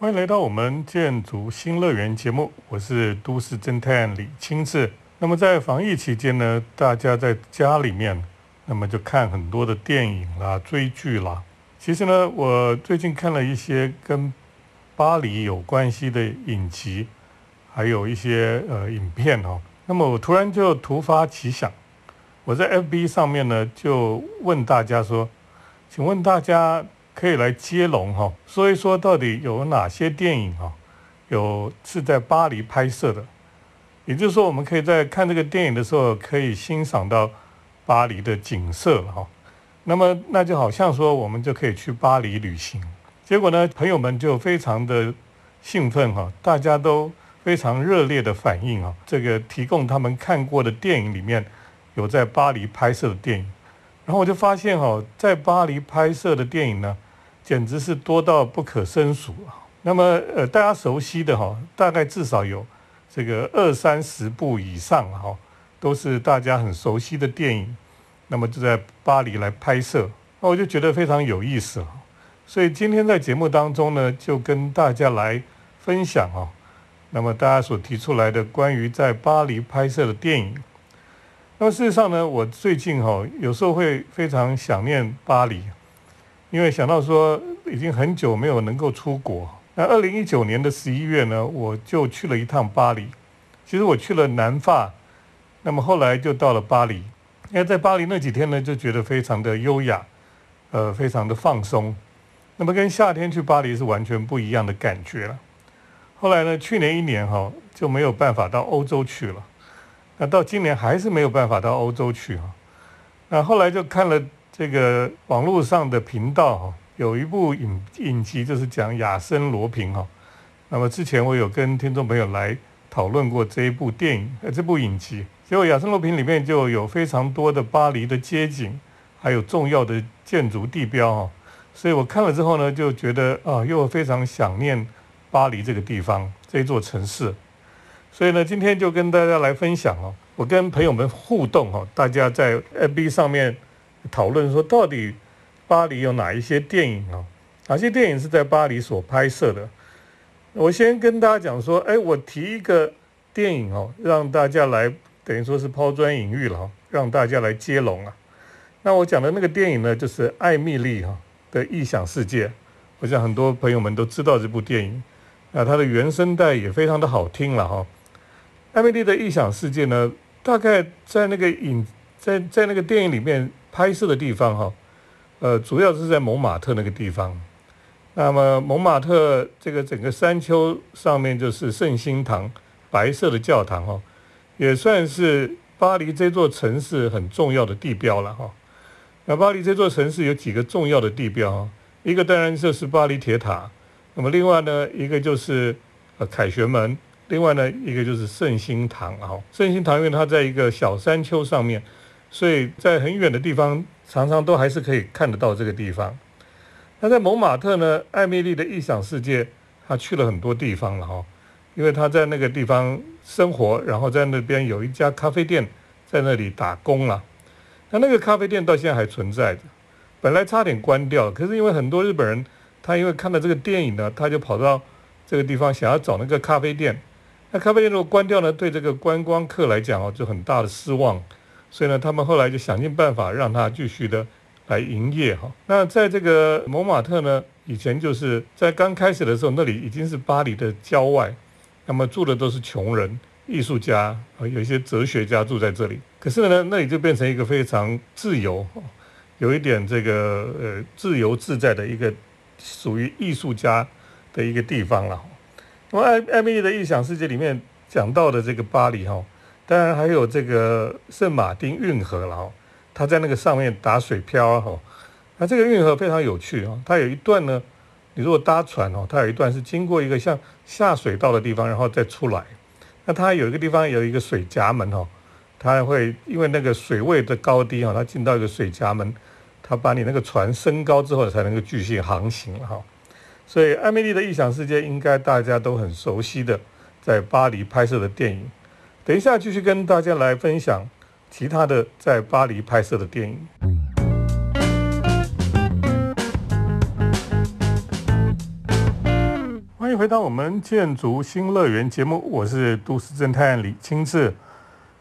欢迎来到我们建筑新乐园节目，我是都市侦探李清志。那么在防疫期间呢，大家在家里面，那么就看很多的电影啦、追剧啦。其实呢，我最近看了一些跟巴黎有关系的影集，还有一些呃影片哦。那么我突然就突发奇想，我在 FB 上面呢就问大家说，请问大家。可以来接龙哈，说一说到底有哪些电影哈，有是在巴黎拍摄的，也就是说，我们可以在看这个电影的时候，可以欣赏到巴黎的景色哈。那么，那就好像说，我们就可以去巴黎旅行。结果呢，朋友们就非常的兴奋哈，大家都非常热烈的反应啊，这个提供他们看过的电影里面有在巴黎拍摄的电影。然后我就发现哈，在巴黎拍摄的电影呢，简直是多到不可胜数啊。那么呃，大家熟悉的哈，大概至少有这个二三十部以上哈，都是大家很熟悉的电影。那么就在巴黎来拍摄，那我就觉得非常有意思了。所以今天在节目当中呢，就跟大家来分享啊，那么大家所提出来的关于在巴黎拍摄的电影。那么事实上呢，我最近哈有时候会非常想念巴黎，因为想到说已经很久没有能够出国。那二零一九年的十一月呢，我就去了一趟巴黎。其实我去了南法，那么后来就到了巴黎。因为在巴黎那几天呢，就觉得非常的优雅，呃，非常的放松。那么跟夏天去巴黎是完全不一样的感觉了。后来呢，去年一年哈就没有办法到欧洲去了。那到今年还是没有办法到欧洲去哈，那后来就看了这个网络上的频道哈，有一部影影集就是讲亚森罗平哈，那么之前我有跟听众朋友来讨论过这一部电影呃这部影集，结果亚森罗平里面就有非常多的巴黎的街景，还有重要的建筑地标哈，所以我看了之后呢，就觉得啊又非常想念巴黎这个地方这座城市。所以呢，今天就跟大家来分享哦，我跟朋友们互动哈，大家在 FB 上面讨论说，到底巴黎有哪一些电影啊？哪些电影是在巴黎所拍摄的？我先跟大家讲说，哎，我提一个电影哦，让大家来等于说是抛砖引玉了哈，让大家来接龙啊。那我讲的那个电影呢，就是艾米丽哈的异想世界。我想很多朋友们都知道这部电影，那它的原声带也非常的好听了哈。艾米丽的异想世界呢，大概在那个影在在那个电影里面拍摄的地方哈，呃，主要是在蒙马特那个地方。那么蒙马特这个整个山丘上面就是圣心堂，白色的教堂哦，也算是巴黎这座城市很重要的地标了哈。那巴黎这座城市有几个重要的地标哈，一个当然就是巴黎铁塔，那么另外呢，一个就是呃凯旋门。另外呢，一个就是圣心堂啊，圣心堂因为它在一个小山丘上面，所以在很远的地方常常都还是可以看得到这个地方。那在蒙马特呢，艾米丽的异想世界，她去了很多地方了哈，因为她在那个地方生活，然后在那边有一家咖啡店，在那里打工了。那那个咖啡店到现在还存在着，本来差点关掉，可是因为很多日本人，他因为看了这个电影呢，他就跑到这个地方想要找那个咖啡店。那咖啡店如果关掉呢，对这个观光客来讲哦，就很大的失望。所以呢，他们后来就想尽办法让它继续的来营业哈。那在这个蒙马特呢，以前就是在刚开始的时候，那里已经是巴黎的郊外，那么住的都是穷人、艺术家啊，有一些哲学家住在这里。可是呢，那里就变成一个非常自由，有一点这个呃自由自在的一个属于艺术家的一个地方了。那么艾艾米丽的异想世界里面讲到的这个巴黎哈，当然还有这个圣马丁运河了哈，它在那个上面打水漂哈，那这个运河非常有趣啊，它有一段呢，你如果搭船哦，它有一段是经过一个像下水道的地方，然后再出来，那它有一个地方有一个水闸门哈，它会因为那个水位的高低哈，它进到一个水闸门，它把你那个船升高之后才能够继续航行了哈。所以，艾米丽的异想世界应该大家都很熟悉的，在巴黎拍摄的电影。等一下继续跟大家来分享其他的在巴黎拍摄的电影。欢迎回到我们建筑新乐园节目，我是都市侦探李清志。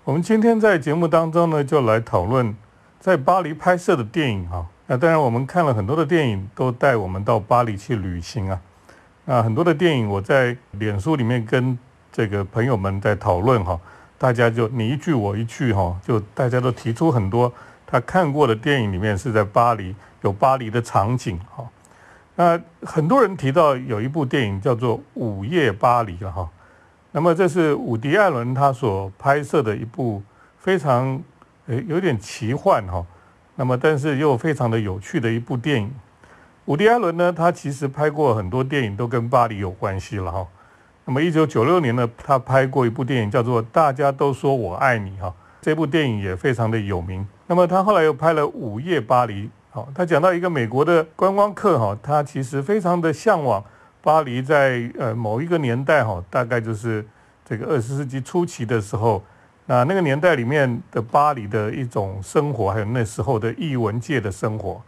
我们今天在节目当中呢，就来讨论在巴黎拍摄的电影哈。那当然，我们看了很多的电影，都带我们到巴黎去旅行啊。那很多的电影，我在脸书里面跟这个朋友们在讨论哈，大家就你一句我一句哈，就大家都提出很多他看过的电影里面是在巴黎有巴黎的场景哈。那很多人提到有一部电影叫做《午夜巴黎》了哈，那么这是伍迪·艾伦他所拍摄的一部非常诶有点奇幻哈，那么但是又非常的有趣的一部电影。伍迪·艾伦呢，他其实拍过很多电影都跟巴黎有关系了哈。那么一九九六年呢，他拍过一部电影叫做《大家都说我爱你》哈，这部电影也非常的有名。那么他后来又拍了《午夜巴黎》。好，他讲到一个美国的观光客哈，他其实非常的向往巴黎，在呃某一个年代哈，大概就是这个二十世纪初期的时候，那那个年代里面的巴黎的一种生活，还有那时候的艺文界的生活。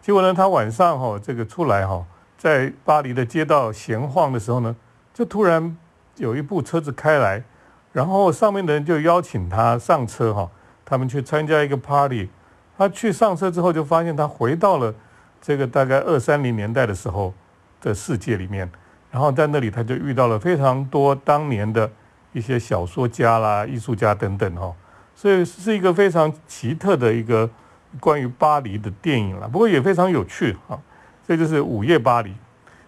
结果呢，他晚上哈这个出来哈，在巴黎的街道闲晃的时候呢，就突然有一部车子开来，然后上面的人就邀请他上车哈，他们去参加一个 party。他去上车之后，就发现他回到了这个大概二三零年代的时候的世界里面，然后在那里他就遇到了非常多当年的一些小说家啦、艺术家等等哈，所以是一个非常奇特的一个关于巴黎的电影了。不过也非常有趣哈，这就是《午夜巴黎》。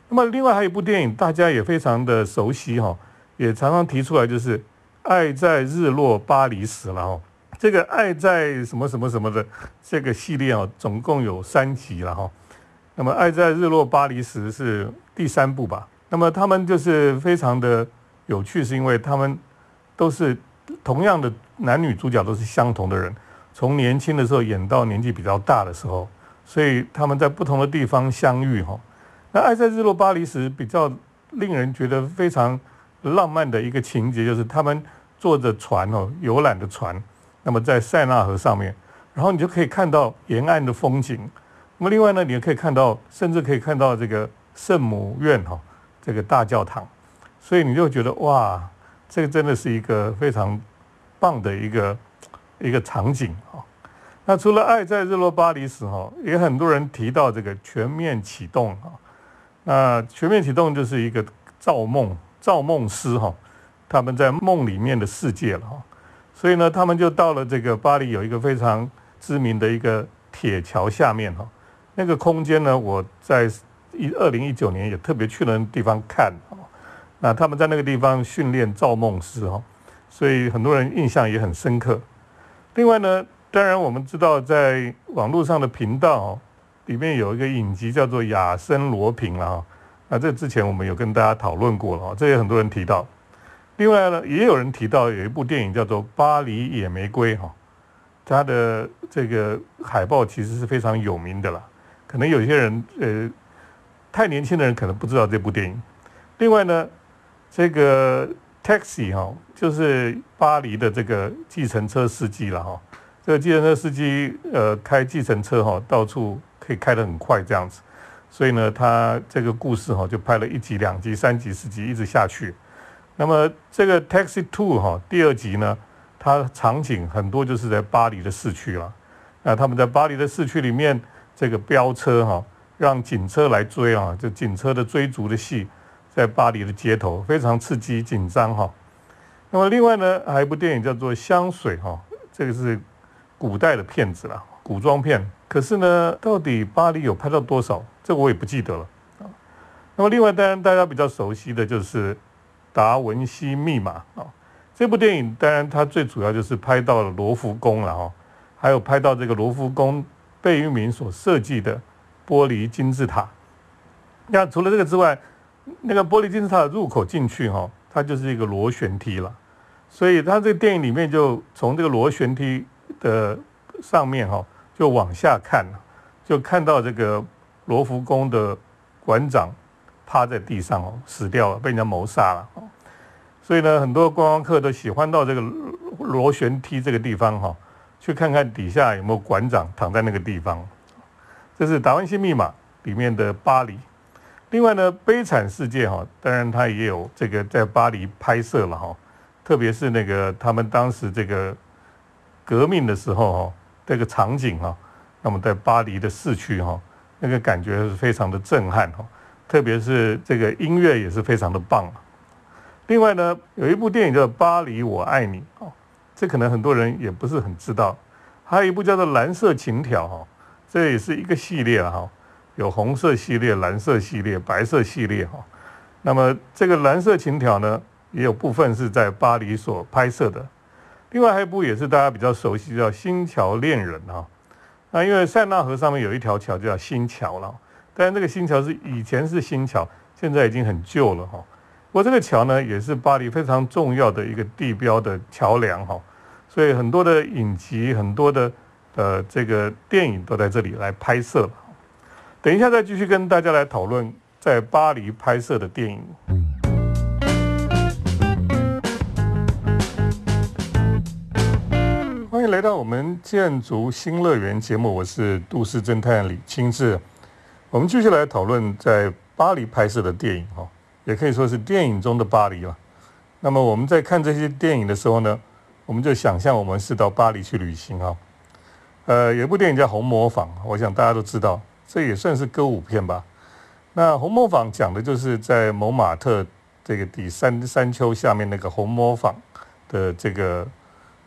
那么另外还有一部电影，大家也非常的熟悉哈，也常常提出来，就是《爱在日落巴黎时》了哈。这个爱在什么什么什么的这个系列啊，总共有三集了哈。那么《爱在日落巴黎时》是第三部吧？那么他们就是非常的有趣，是因为他们都是同样的男女主角，都是相同的人，从年轻的时候演到年纪比较大的时候，所以他们在不同的地方相遇哈。那《爱在日落巴黎时》比较令人觉得非常浪漫的一个情节，就是他们坐着船哦，游览的船。那么在塞纳河上面，然后你就可以看到沿岸的风景。那么另外呢，你也可以看到，甚至可以看到这个圣母院哈，这个大教堂。所以你就觉得哇，这个真的是一个非常棒的一个一个场景哈。那除了《爱在日落巴黎时》哈，也很多人提到这个全面启动。那全面启动就是一个造梦造梦师哈，他们在梦里面的世界了哈。所以呢，他们就到了这个巴黎有一个非常知名的一个铁桥下面哈，那个空间呢，我在一二零一九年也特别去了地方看啊。那他们在那个地方训练造梦师哈，所以很多人印象也很深刻。另外呢，当然我们知道在网络上的频道里面有一个影集叫做《亚森罗平》了哈，那这之前我们有跟大家讨论过了，这也很多人提到。另外呢，也有人提到有一部电影叫做《巴黎野玫瑰》哈，它的这个海报其实是非常有名的啦。可能有些人呃太年轻的人可能不知道这部电影。另外呢，这个 Taxi 哈，就是巴黎的这个计程车司机了哈。这个计程车司机呃开计程车哈，到处可以开得很快这样子，所以呢，他这个故事哈就拍了一集、两集、三集、四集，一直下去。那么这个《Taxi Two》哈，第二集呢，它场景很多就是在巴黎的市区了。那他们在巴黎的市区里面，这个飙车哈，让警车来追啊，就警车的追逐的戏，在巴黎的街头非常刺激紧张哈。那么另外呢，还有一部电影叫做《香水》哈，这个是古代的片子了，古装片。可是呢，到底巴黎有拍到多少？这我也不记得了啊。那么另外，当然大家比较熟悉的就是。达文西密码啊，这部电影当然它最主要就是拍到了罗浮宫了哈，还有拍到这个罗浮宫贝聿铭所设计的玻璃金字塔。那除了这个之外，那个玻璃金字塔的入口进去哈，它就是一个螺旋梯了，所以它这个电影里面就从这个螺旋梯的上面哈，就往下看，就看到这个罗浮宫的馆长。趴在地上哦，死掉了，被人家谋杀了。所以呢，很多观光客都喜欢到这个螺旋梯这个地方哈，去看看底下有没有馆长躺在那个地方。这是《达文西密码》里面的巴黎。另外呢，《悲惨世界》哈，当然它也有这个在巴黎拍摄了哈，特别是那个他们当时这个革命的时候哈，这个场景哈，那么在巴黎的市区哈，那个感觉是非常的震撼哈，特别是这个音乐也是非常的棒。另外呢，有一部电影叫《巴黎我爱你》哦，这可能很多人也不是很知道。还有一部叫做《蓝色情调》哈，这也是一个系列哈，有红色系列、蓝色系列、白色系列哈。那么这个《蓝色情调》呢，也有部分是在巴黎所拍摄的。另外还有一部也是大家比较熟悉，叫《新桥恋人》哈。那因为塞纳河上面有一条桥叫新桥了，但是这个新桥是以前是新桥，现在已经很旧了哈。不过这个桥呢，也是巴黎非常重要的一个地标的桥梁哈。所以很多的影集、很多的呃这个电影都在这里来拍摄。等一下再继续跟大家来讨论在巴黎拍摄的电影。来到我们建筑新乐园节目，我是都市侦探李清志。我们继续来讨论在巴黎拍摄的电影哈，也可以说是电影中的巴黎了。那么我们在看这些电影的时候呢？我们就想象我们是到巴黎去旅行啊，呃，有部电影叫《红磨坊》，我想大家都知道，这也算是歌舞片吧。那《红磨坊》讲的就是在蒙马特这个底山山丘下面那个红磨坊的这个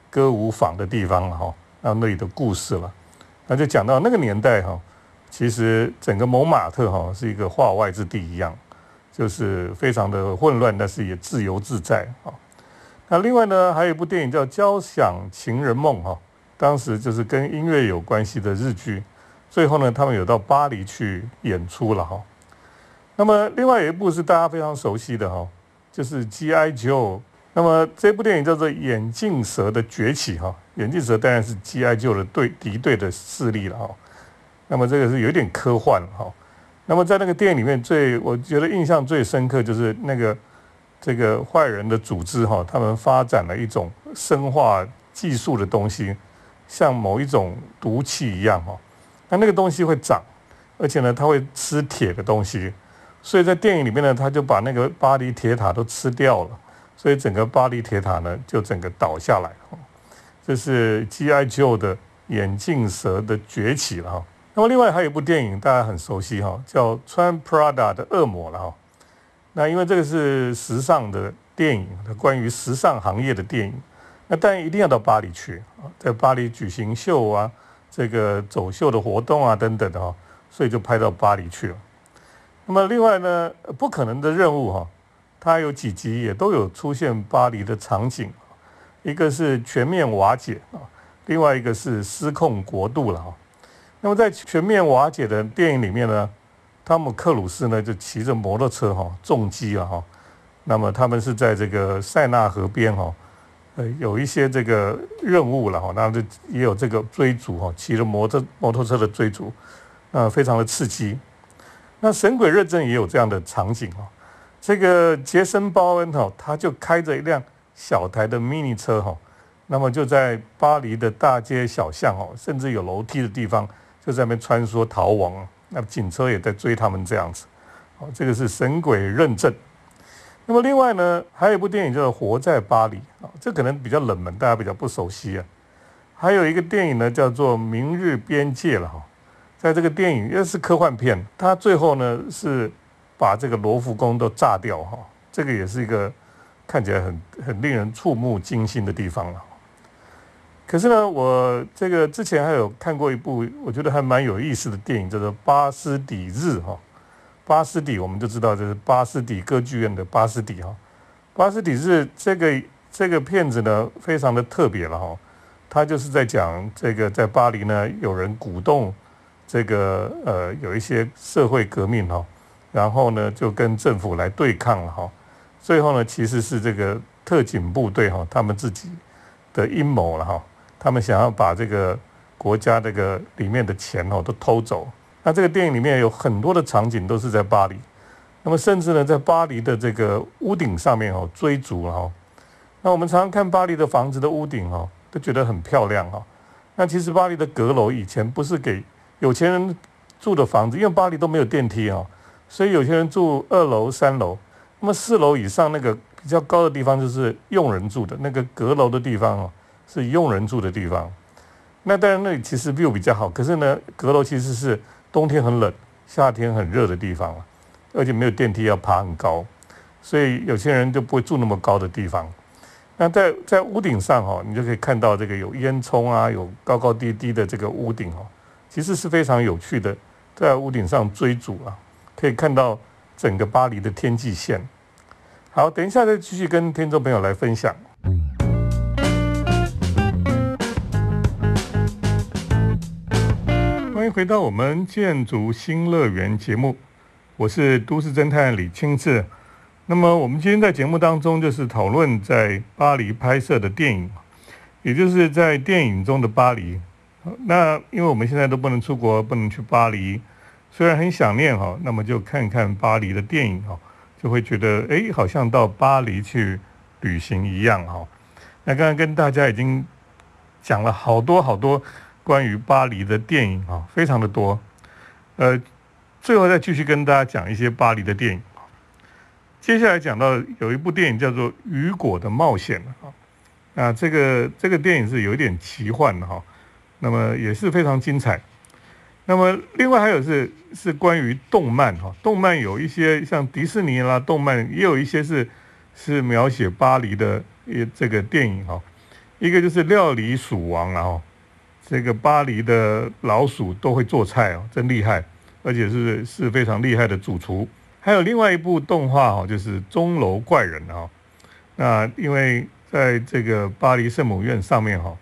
歌舞坊的地方了哈，那那里的故事了。那就讲到那个年代哈，其实整个蒙马特哈是一个化外之地一样，就是非常的混乱，但是也自由自在啊。那另外呢，还有一部电影叫《交响情人梦》哈，当时就是跟音乐有关系的日剧。最后呢，他们有到巴黎去演出了哈。那么另外有一部是大家非常熟悉的哈，就是《G.I. Joe》。那么这部电影叫做《眼镜蛇的崛起》哈，眼镜蛇当然是 G.I.J.O 的对敌对的势力了哈。那么这个是有点科幻哈。那么在那个电影里面，最我觉得印象最深刻就是那个。这个坏人的组织哈，他们发展了一种生化技术的东西，像某一种毒气一样哈。那那个东西会长，而且呢，它会吃铁的东西。所以在电影里面呢，他就把那个巴黎铁塔都吃掉了，所以整个巴黎铁塔呢就整个倒下来。这是 G.I. Joe 的眼镜蛇的崛起了哈。那么另外还有一部电影大家很熟悉哈，叫《穿 Prada 的恶魔》了哈。那因为这个是时尚的电影，关于时尚行业的电影，那当然一定要到巴黎去啊，在巴黎举行秀啊，这个走秀的活动啊等等的哈，所以就拍到巴黎去了。那么另外呢，不可能的任务哈，它有几集也都有出现巴黎的场景，一个是全面瓦解啊，另外一个是失控国度了哈。那么在全面瓦解的电影里面呢？汤姆克鲁斯呢，就骑着摩托车哈，重击了哈。那么他们是在这个塞纳河边哈，呃，有一些这个任务了哈，那就也有这个追逐哈，骑着摩托摩托车的追逐，那非常的刺激。那《神鬼认证》也有这样的场景哈，这个杰森·鲍恩哈，他就开着一辆小台的 mini 车哈，那么就在巴黎的大街小巷哦，甚至有楼梯的地方，就在那边穿梭逃亡。那警车也在追他们这样子，好，这个是神鬼认证。那么另外呢，还有一部电影叫做《活在巴黎》啊，这可能比较冷门，大家比较不熟悉啊。还有一个电影呢，叫做《明日边界》了哈，在这个电影又是科幻片，它最后呢是把这个罗浮宫都炸掉哈，这个也是一个看起来很很令人触目惊心的地方了。可是呢，我这个之前还有看过一部我觉得还蛮有意思的电影，叫做《巴斯底日》哈。巴斯底我们就知道这是巴斯底歌剧院的巴斯底哈。巴斯底日这个这个片子呢，非常的特别了哈。它就是在讲这个在巴黎呢，有人鼓动这个呃有一些社会革命哈，然后呢就跟政府来对抗了哈。最后呢，其实是这个特警部队哈，他们自己的阴谋了哈。他们想要把这个国家这个里面的钱哦都偷走。那这个电影里面有很多的场景都是在巴黎，那么甚至呢在巴黎的这个屋顶上面哦追逐了哈。那我们常常看巴黎的房子的屋顶哦，都觉得很漂亮哈。那其实巴黎的阁楼以前不是给有钱人住的房子，因为巴黎都没有电梯哦，所以有些人住二楼、三楼，那么四楼以上那个比较高的地方就是佣人住的，那个阁楼的地方哦，是佣人住的地方。那当然那里其实 view 比较好，可是呢，阁楼其实是冬天很冷、夏天很热的地方，而且没有电梯要爬很高，所以有些人就不会住那么高的地方。那在在屋顶上哈，你就可以看到这个有烟囱啊，有高高低低的这个屋顶哦，其实是非常有趣的，在屋顶上追逐啊，可以看到整个巴黎的天际线。好，等一下再继续跟听众朋友来分享。欢迎回到我们建筑新乐园节目，我是都市侦探李清志。那么我们今天在节目当中就是讨论在巴黎拍摄的电影，也就是在电影中的巴黎。那因为我们现在都不能出国，不能去巴黎，虽然很想念哈，那么就看看巴黎的电影哈，就会觉得哎，好像到巴黎去旅行一样哈。那刚刚跟大家已经讲了好多好多关于巴黎的电影啊，非常的多。呃，最后再继续跟大家讲一些巴黎的电影。接下来讲到有一部电影叫做《雨果的冒险》啊，那这个这个电影是有一点奇幻的哈，那么也是非常精彩。那么另外还有是是关于动漫哈，动漫有一些像迪士尼啦，动漫也有一些是是描写巴黎的一这个电影哈，一个就是《料理鼠王》啊哈，这个巴黎的老鼠都会做菜哦，真厉害，而且是是非常厉害的主厨。还有另外一部动画哈，就是《钟楼怪人》啊。那因为在这个巴黎圣母院上面哈，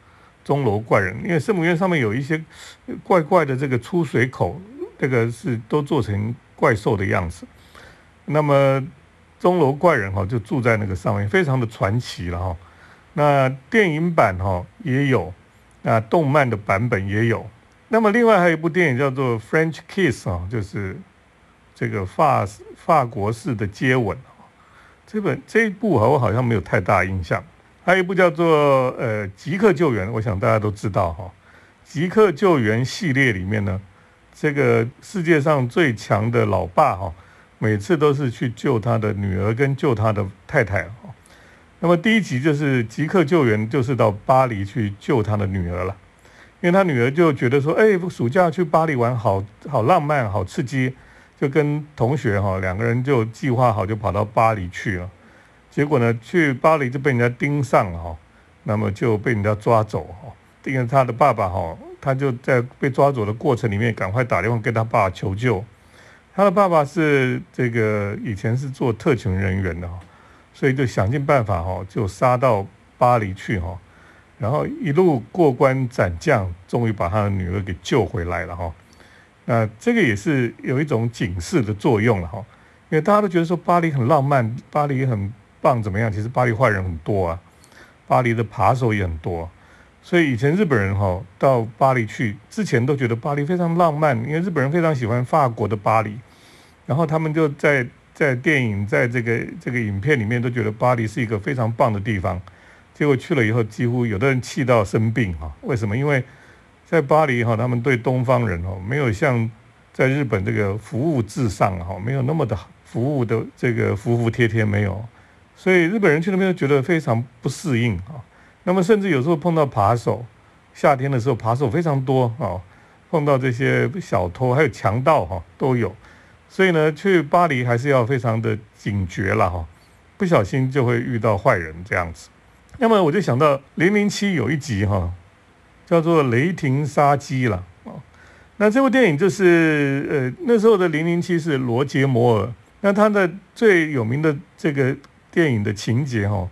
钟楼怪人，因为圣母院上面有一些怪怪的这个出水口，这个是都做成怪兽的样子。那么钟楼怪人哈就住在那个上面，非常的传奇了哈。那电影版哈也有，那动漫的版本也有。那么另外还有一部电影叫做《French Kiss》啊，就是。这个法法国式的接吻这本这一部我好像没有太大印象。还有一部叫做呃《极客救援》，我想大家都知道哈，《极客救援》系列里面呢，这个世界上最强的老爸哈，每次都是去救他的女儿跟救他的太太哈。那么第一集就是《极客救援》，就是到巴黎去救他的女儿了，因为他女儿就觉得说，哎，暑假去巴黎玩，好好浪漫，好刺激。就跟同学哈两个人就计划好就跑到巴黎去了，结果呢去巴黎就被人家盯上了哈，那么就被人家抓走哈。盯着他的爸爸哈，他就在被抓走的过程里面赶快打电话跟他爸求救。他的爸爸是这个以前是做特勤人员的哈，所以就想尽办法哈就杀到巴黎去哈，然后一路过关斩将，终于把他的女儿给救回来了哈。那这个也是有一种警示的作用了哈，因为大家都觉得说巴黎很浪漫，巴黎很棒，怎么样？其实巴黎坏人很多啊，巴黎的扒手也很多，所以以前日本人哈到巴黎去之前都觉得巴黎非常浪漫，因为日本人非常喜欢法国的巴黎，然后他们就在在电影在这个这个影片里面都觉得巴黎是一个非常棒的地方，结果去了以后，几乎有的人气到生病哈，为什么？因为在巴黎哈，他们对东方人哦，没有像在日本这个服务至上哈，没有那么的服务的这个服服帖帖没有，所以日本人去那边觉得非常不适应啊。那么甚至有时候碰到扒手，夏天的时候扒手非常多啊，碰到这些小偷还有强盗哈都有，所以呢，去巴黎还是要非常的警觉了哈，不小心就会遇到坏人这样子。那么我就想到零零七有一集哈。叫做《雷霆杀机》了啊，那这部电影就是呃那时候的零零七是罗杰摩尔，那他的最有名的这个电影的情节哈，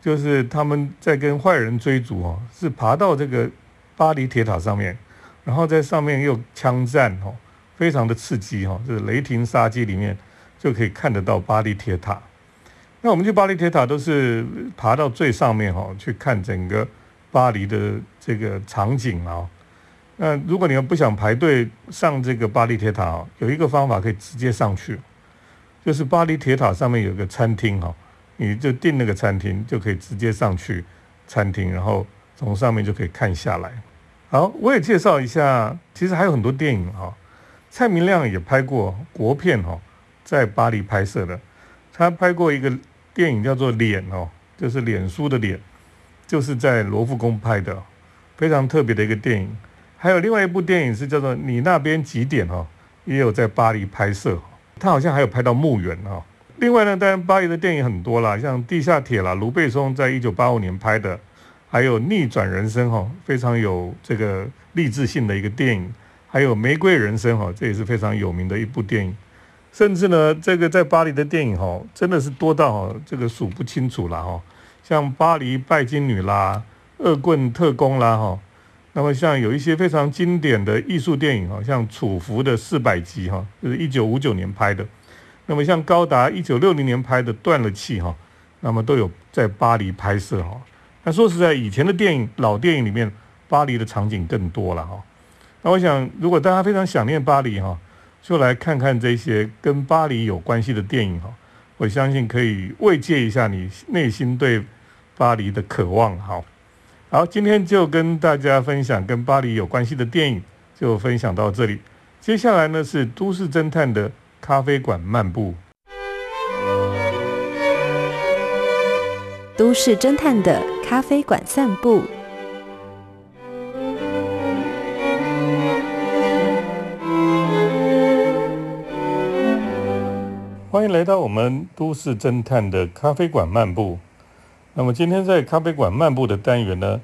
就是他们在跟坏人追逐哦，是爬到这个巴黎铁塔上面，然后在上面又枪战哦，非常的刺激哈，就是《雷霆杀机》里面就可以看得到巴黎铁塔。那我们去巴黎铁塔都是爬到最上面哈，去看整个。巴黎的这个场景啊，那如果你要不想排队上这个巴黎铁塔哦，有一个方法可以直接上去，就是巴黎铁塔上面有个餐厅哈，你就订那个餐厅就可以直接上去餐厅，然后从上面就可以看下来。好，我也介绍一下，其实还有很多电影哈，蔡明亮也拍过国片哈，《在巴黎拍摄的。他拍过一个电影叫做《脸》哦，就是脸书的脸，就是在罗浮宫拍的，非常特别的一个电影。还有另外一部电影是叫做《你那边几点》哦，也有在巴黎拍摄。他好像还有拍到墓园哦。另外呢，当然巴黎的电影很多啦，像《地下铁》啦，卢贝松在一九八五年拍的，还有《逆转人生》哈，非常有这个励志性的一个电影。还有《玫瑰人生》哈，这也是非常有名的一部电影。甚至呢，这个在巴黎的电影哈，真的是多到这个数不清楚了哈。像《巴黎拜金女》啦，《恶棍特工》啦哈。那么像有一些非常经典的艺术电影哈，像《楚服的四百集》哈，就是一九五九年拍的。那么像高达一九六零年拍的《断了气》哈，那么都有在巴黎拍摄哈。那说实在，以前的电影老电影里面，巴黎的场景更多了哈。那我想，如果大家非常想念巴黎哈。就来看看这些跟巴黎有关系的电影哈，我相信可以慰藉一下你内心对巴黎的渴望。好，好，今天就跟大家分享跟巴黎有关系的电影，就分享到这里。接下来呢是都市侦探的咖啡馆漫步，都市侦探的咖啡馆散步。欢迎来到我们都市侦探的咖啡馆漫步。那么今天在咖啡馆漫步的单元呢，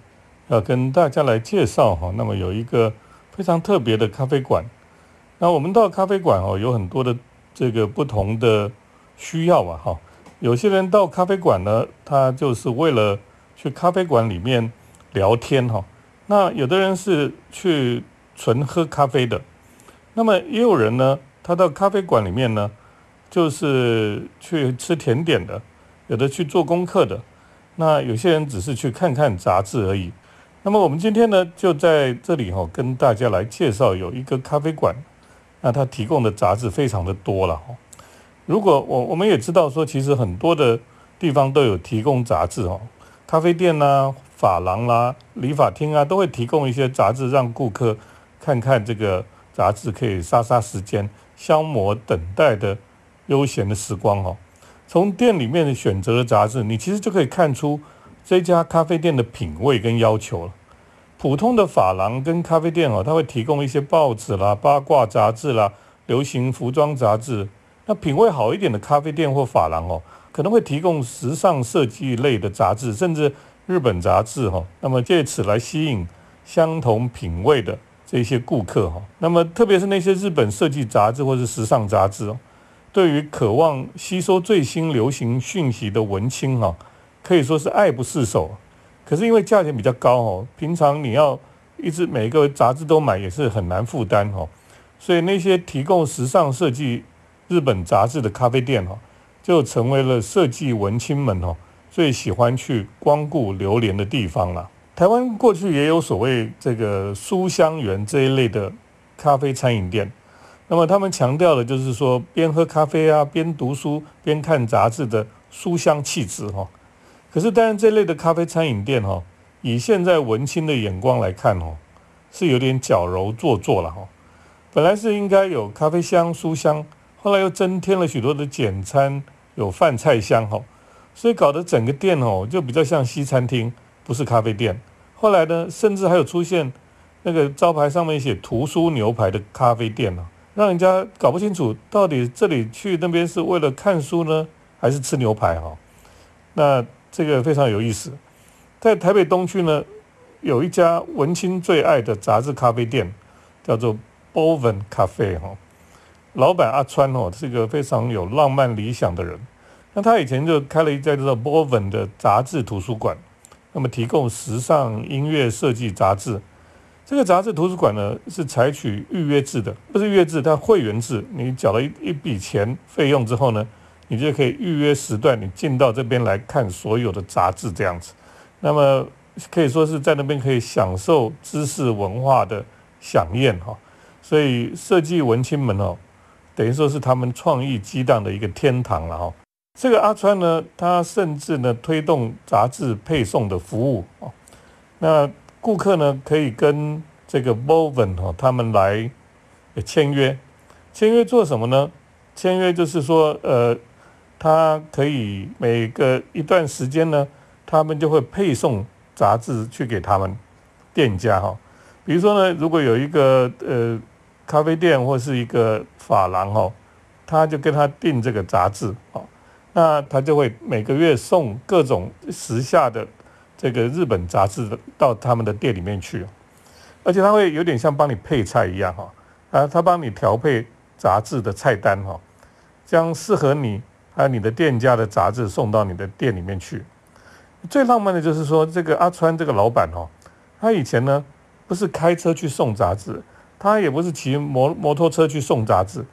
要跟大家来介绍哈。那么有一个非常特别的咖啡馆。那我们到咖啡馆哦，有很多的这个不同的需要啊哈。有些人到咖啡馆呢，他就是为了去咖啡馆里面聊天哈。那有的人是去纯喝咖啡的。那么也有人呢，他到咖啡馆里面呢。就是去吃甜点的，有的去做功课的，那有些人只是去看看杂志而已。那么我们今天呢，就在这里哈，跟大家来介绍有一个咖啡馆，那它提供的杂志非常的多了。如果我我们也知道说，其实很多的地方都有提供杂志哦，咖啡店呐、发廊啦、理发厅啊，都会提供一些杂志，让顾客看看这个杂志，可以杀杀时间，消磨等待的。悠闲的时光哦，从店里面的选择的杂志，你其实就可以看出这家咖啡店的品味跟要求了。普通的发廊跟咖啡店哦，它会提供一些报纸啦、八卦杂志啦、流行服装杂志。那品味好一点的咖啡店或发廊哦，可能会提供时尚设计类的杂志，甚至日本杂志哈。那么借此来吸引相同品味的这些顾客哈。那么特别是那些日本设计杂志或是时尚杂志哦。对于渴望吸收最新流行讯息的文青哈，可以说是爱不释手。可是因为价钱比较高哦，平常你要一直每个杂志都买也是很难负担哦。所以那些提供时尚设计日本杂志的咖啡店哦，就成为了设计文青们哦最喜欢去光顾流连的地方了。台湾过去也有所谓这个书香园这一类的咖啡餐饮店。那么他们强调的就是说，边喝咖啡啊，边读书，边看杂志的书香气质哈。可是当然，这类的咖啡餐饮店哈，以现在文青的眼光来看哦，是有点矫揉做作了哈。本来是应该有咖啡香、书香，后来又增添了许多的简餐，有饭菜香哈，所以搞得整个店哦，就比较像西餐厅，不是咖啡店。后来呢，甚至还有出现那个招牌上面写“图书牛排”的咖啡店呢。让人家搞不清楚，到底这里去那边是为了看书呢，还是吃牛排哈？那这个非常有意思。在台北东区呢，有一家文青最爱的杂志咖啡店，叫做 Boven 咖啡哈。老板阿川哦，是一个非常有浪漫理想的人。那他以前就开了一家叫做 Boven 的杂志图书馆，那么提供时尚、音乐、设计杂志。这个杂志图书馆呢是采取预约制的，不是预约制，它会员制。你缴了一一笔钱费用之后呢，你就可以预约时段，你进到这边来看所有的杂志这样子。那么可以说是在那边可以享受知识文化的飨宴哈。所以设计文青们哦，等于说是他们创意激荡的一个天堂了哈。这个阿川呢，他甚至呢推动杂志配送的服务哦。那顾客呢可以跟这个 Boven 哈他们来签约，签约做什么呢？签约就是说，呃，他可以每个一段时间呢，他们就会配送杂志去给他们店家哈。比如说呢，如果有一个呃咖啡店或是一个发廊哈，他就跟他订这个杂志哦，那他就会每个月送各种时下的这个日本杂志到他们的店里面去，而且他会有点像帮你配菜一样哈，啊，他帮你调配。杂志的菜单哈，将适合你还有你的店家的杂志送到你的店里面去。最浪漫的就是说，这个阿川这个老板哈，他以前呢不是开车去送杂志，他也不是骑摩摩托车去送杂志，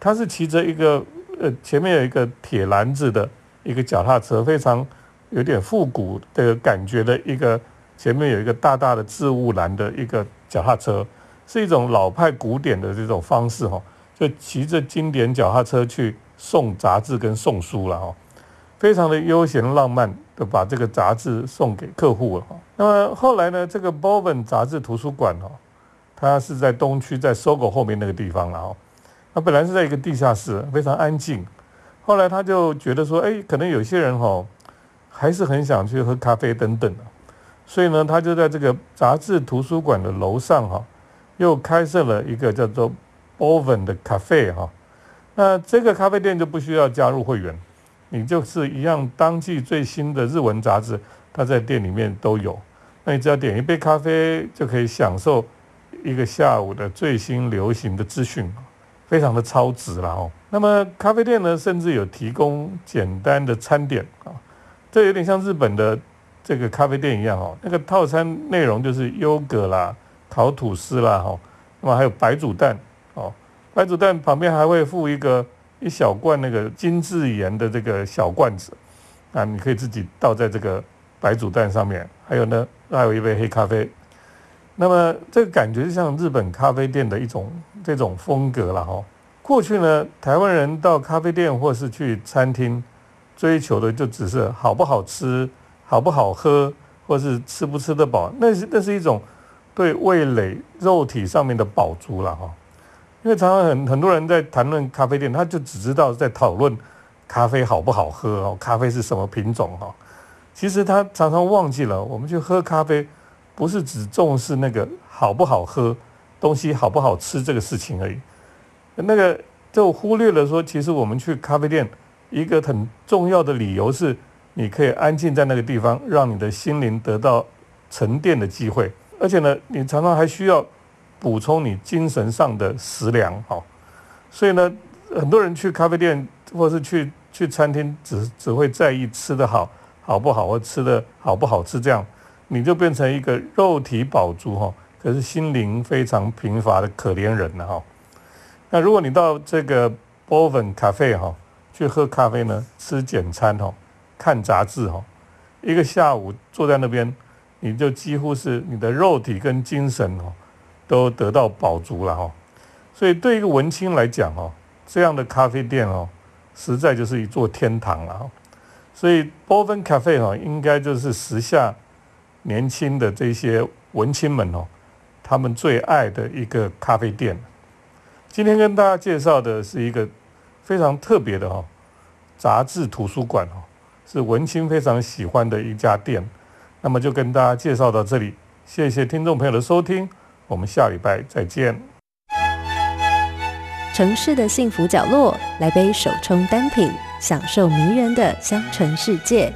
他是骑着一个呃前面有一个铁篮子的一个脚踏车，非常有点复古的感觉的一个前面有一个大大的置物篮的一个脚踏车，是一种老派古典的这种方式哈。就骑着经典脚踏车去送杂志跟送书了哈，非常的悠闲浪漫的把这个杂志送给客户了哈。那么后来呢，这个 Bowen 杂志图书馆哦，它是在东区，在搜狗后面那个地方了哈。它本来是在一个地下室，非常安静。后来他就觉得说，哎，可能有些人哈，还是很想去喝咖啡等等的，所以呢，他就在这个杂志图书馆的楼上哈，又开设了一个叫做。Oven 的咖啡哈，那这个咖啡店就不需要加入会员，你就是一样当季最新的日文杂志，它在店里面都有。那你只要点一杯咖啡，就可以享受一个下午的最新流行的资讯，非常的超值了哦。那么咖啡店呢，甚至有提供简单的餐点啊，这有点像日本的这个咖啡店一样哦。那个套餐内容就是优格啦、烤吐司啦哈，那么还有白煮蛋。白煮蛋旁边还会附一个一小罐那个精致盐的这个小罐子，啊，你可以自己倒在这个白煮蛋上面。还有呢，还有一杯黑咖啡。那么这个感觉就像日本咖啡店的一种这种风格了哈。过去呢，台湾人到咖啡店或是去餐厅，追求的就只是好不好吃、好不好喝，或是吃不吃得饱，那是那是一种对味蕾、肉体上面的饱足了哈。因为常常很很多人在谈论咖啡店，他就只知道在讨论咖啡好不好喝哦，咖啡是什么品种哈。其实他常常忘记了，我们去喝咖啡不是只重视那个好不好喝，东西好不好吃这个事情而已。那个就忽略了说，其实我们去咖啡店一个很重要的理由是，你可以安静在那个地方，让你的心灵得到沉淀的机会，而且呢，你常常还需要。补充你精神上的食粮，哈，所以呢，很多人去咖啡店或是去去餐厅，只只会在意吃的好好不好，或吃的好不好吃，这样你就变成一个肉体饱足，哈，可是心灵非常贫乏的可怜人了，哈。那如果你到这个波本咖啡，哈，去喝咖啡呢，吃简餐，哈，看杂志，哈，一个下午坐在那边，你就几乎是你的肉体跟精神，哈。都得到饱足了哈，所以对一个文青来讲哦，这样的咖啡店哦，实在就是一座天堂了哈。所以波芬咖啡哈，应该就是时下年轻的这些文青们哦，他们最爱的一个咖啡店。今天跟大家介绍的是一个非常特别的哈，杂志图书馆哦，是文青非常喜欢的一家店。那么就跟大家介绍到这里，谢谢听众朋友的收听。我们下礼拜再见。城市的幸福角落，来杯手冲单品，享受迷人的香醇世界。